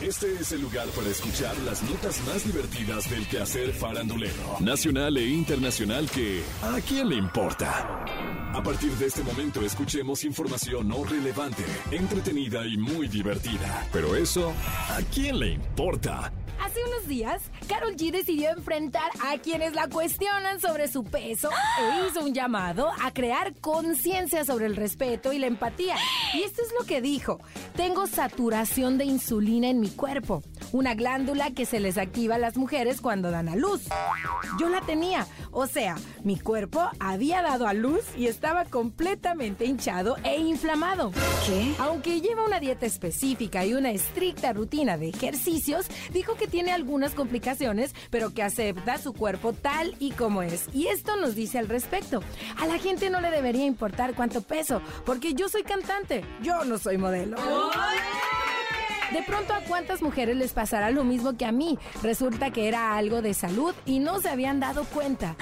Este es el lugar para escuchar las notas más divertidas del quehacer farandulero, nacional e internacional que ¿a quién le importa? A partir de este momento escuchemos información no relevante, entretenida y muy divertida. Pero eso, ¿a quién le importa? Hace unos días, Carol G decidió enfrentar a quienes la cuestionan sobre su peso e hizo un llamado a crear conciencia sobre el respeto y la empatía. Y esto es lo que dijo. Tengo saturación de insulina en mi cuerpo, una glándula que se les activa a las mujeres cuando dan a luz. Yo la tenía, o sea, mi cuerpo había dado a luz y estaba completamente hinchado e inflamado. ¿Qué? Aunque lleva una dieta específica y una estricta rutina de ejercicios, dijo que tiene algunas complicaciones, pero que acepta su cuerpo tal y como es. Y esto nos dice al respecto. A la gente no le debería importar cuánto peso, porque yo soy cantante, yo no soy modelo. De pronto a cuántas mujeres les pasará lo mismo que a mí. Resulta que era algo de salud y no se habían dado cuenta.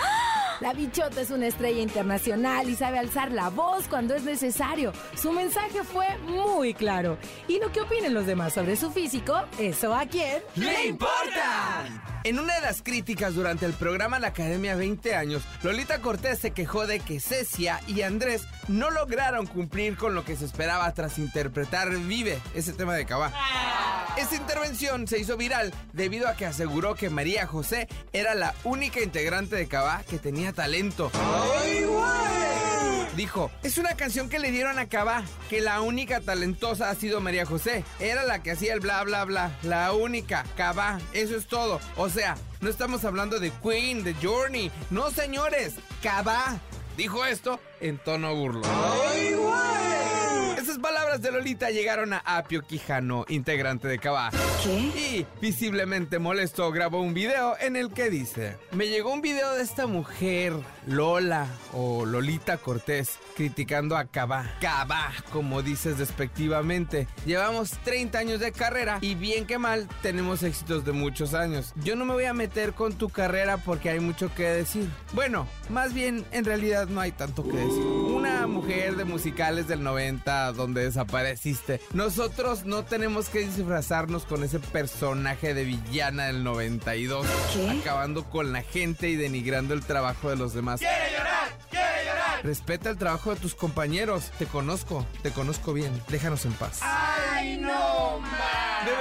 La bichota es una estrella internacional y sabe alzar la voz cuando es necesario. Su mensaje fue muy claro. Y lo que opinen los demás sobre su físico, eso a quién ¡Le importa! En una de las críticas durante el programa La Academia 20 años, Lolita Cortés se quejó de que Cecia y Andrés no lograron cumplir con lo que se esperaba tras interpretar Vive, ese tema de Cabá. Esta intervención se hizo viral debido a que aseguró que María José era la única integrante de Cabá que tenía talento. Dijo, es una canción que le dieron a Cabá, que la única talentosa ha sido María José. Era la que hacía el bla bla bla. La única, Cabá, eso es todo. O sea, no estamos hablando de Queen, de Journey. No, señores, Cabá. Dijo esto en tono burlón. Esas de Lolita llegaron a Apio Quijano, integrante de Cabá. ¿Qué? Y, visiblemente molesto, grabó un video en el que dice: Me llegó un video de esta mujer, Lola o Lolita Cortés, criticando a Cabá. Cabá, como dices despectivamente. Llevamos 30 años de carrera y bien que mal tenemos éxitos de muchos años. Yo no me voy a meter con tu carrera porque hay mucho que decir. Bueno, más bien en realidad no hay tanto que decir. Mujer de musicales del 90 donde desapareciste. Nosotros no tenemos que disfrazarnos con ese personaje de villana del 92. ¿Qué? Acabando con la gente y denigrando el trabajo de los demás. ¡Quiere llorar! ¡Quiere llorar! Respeta el trabajo de tus compañeros. Te conozco, te conozco bien. Déjanos en paz. ¿De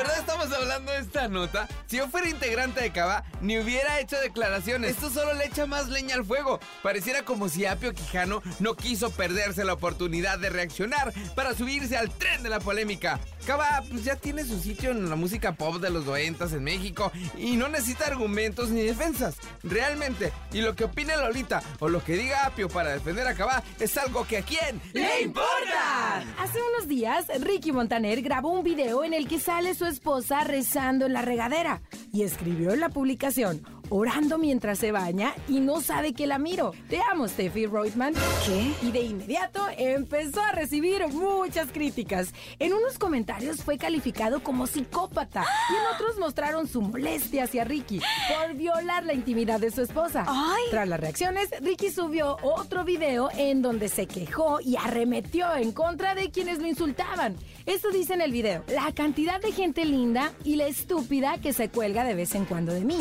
verdad estamos hablando de esta nota? Si yo fuera integrante de Cava, ni hubiera hecho declaraciones. Esto solo le echa más leña al fuego. Pareciera como si Apio Quijano no quiso perderse la oportunidad de reaccionar para subirse al tren de la polémica. Cava pues ya tiene su sitio en la música pop de los 90 en México y no necesita argumentos ni defensas. Realmente, y lo que opine Lolita o lo que diga Apio para defender a Cava es algo que a quién ¡Le importa! Hace unos días, Ricky Montaner grabó un video en el que sale su esposa rezando en la regadera y escribió en la publicación, orando mientras se baña y no sabe que la miro. Te amo, Steffi Reutemann. ¿Qué? Y de inmediato empezó a recibir muchas críticas. En unos comentarios fue calificado como psicópata y en otros mostraron su molestia hacia Ricky por violar la intimidad de su esposa. ¡Ay! Tras las reacciones, Ricky subió otro video en donde se quejó y arremetió en contra de quienes lo insultaban. Esto dice en el video, la cantidad de gente linda y la estúpida que se cuelga de vez en cuando de mí.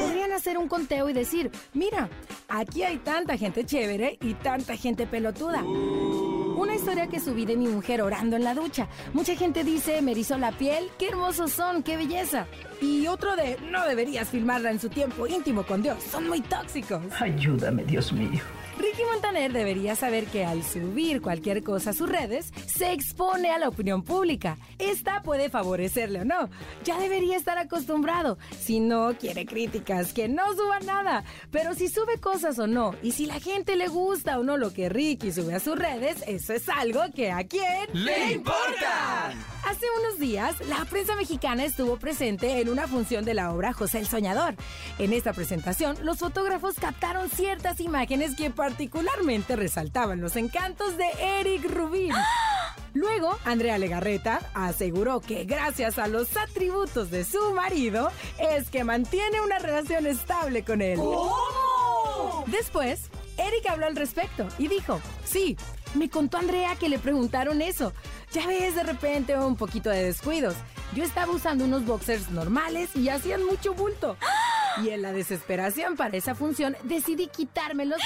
Podrían hacer un conteo y decir, mira, aquí hay tanta gente chévere y tanta gente pelotuda. Una historia que subí de mi mujer orando en la ducha. Mucha gente dice, me erizó la piel, qué hermosos son, qué belleza. Y otro de, no deberías filmarla en su tiempo íntimo con Dios, son muy tóxicos. Ayúdame, Dios mío. Ricky Montaner debería saber que al subir cualquier cosa a sus redes, se expone a la opinión pública. Esta puede favorecerle o no. Ya debería estar acostumbrado. Si no quiere críticas, que no suba nada. Pero si sube cosas o no, y si la gente le gusta o no lo que Ricky sube a sus redes, eso es algo que a quién ¡Le importa! Hace unos días, la prensa mexicana estuvo presente en una función de la obra José el Soñador. En esta presentación, los fotógrafos captaron ciertas imágenes que particularmente resaltaban los encantos de Eric Rubin. Luego, Andrea Legarreta aseguró que gracias a los atributos de su marido es que mantiene una relación estable con él. Después, Eric habló al respecto y dijo, sí, me contó Andrea que le preguntaron eso. Ya ves de repente un poquito de descuidos. Yo estaba usando unos boxers normales y hacían mucho bulto. Y en la desesperación para esa función decidí quitármelos.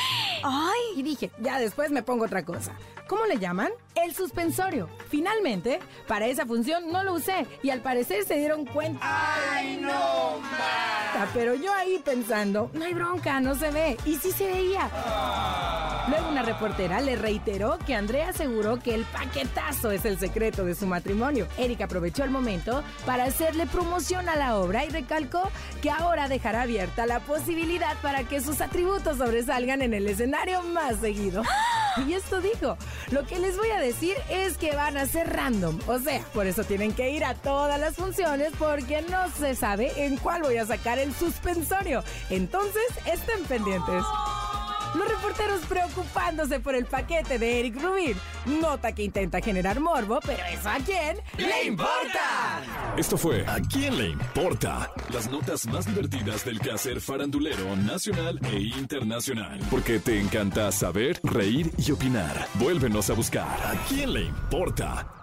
¡Ay! Y dije, ya después me pongo otra cosa. ¿Cómo le llaman? El suspensorio. Finalmente, para esa función no lo usé y al parecer se dieron cuenta. ¡Ay, no más! Pero yo ahí pensando, no hay bronca, no se ve. Y sí se veía. Luego una reportera le reiteró que Andrea aseguró que el paquetazo es el secreto de su matrimonio. Erika aprovechó el momento para hacerle promoción a la obra y recalcó que ahora dejará abierta la posibilidad para que sus atributos sobresalgan en el escenario más seguido. Y esto dijo, lo que les voy a decir es que van a ser random, o sea, por eso tienen que ir a todas las funciones porque no se sabe en cuál voy a sacar el suspensorio. Entonces, estén pendientes. Los reporteros preocupándose por el paquete de Eric Rubin. Nota que intenta generar morbo, pero ¿eso a quién le importa? Esto fue ¿A quién le importa? Las notas más divertidas del quehacer farandulero nacional e internacional. Porque te encanta saber, reír y opinar. Vuélvenos a buscar ¿A quién le importa?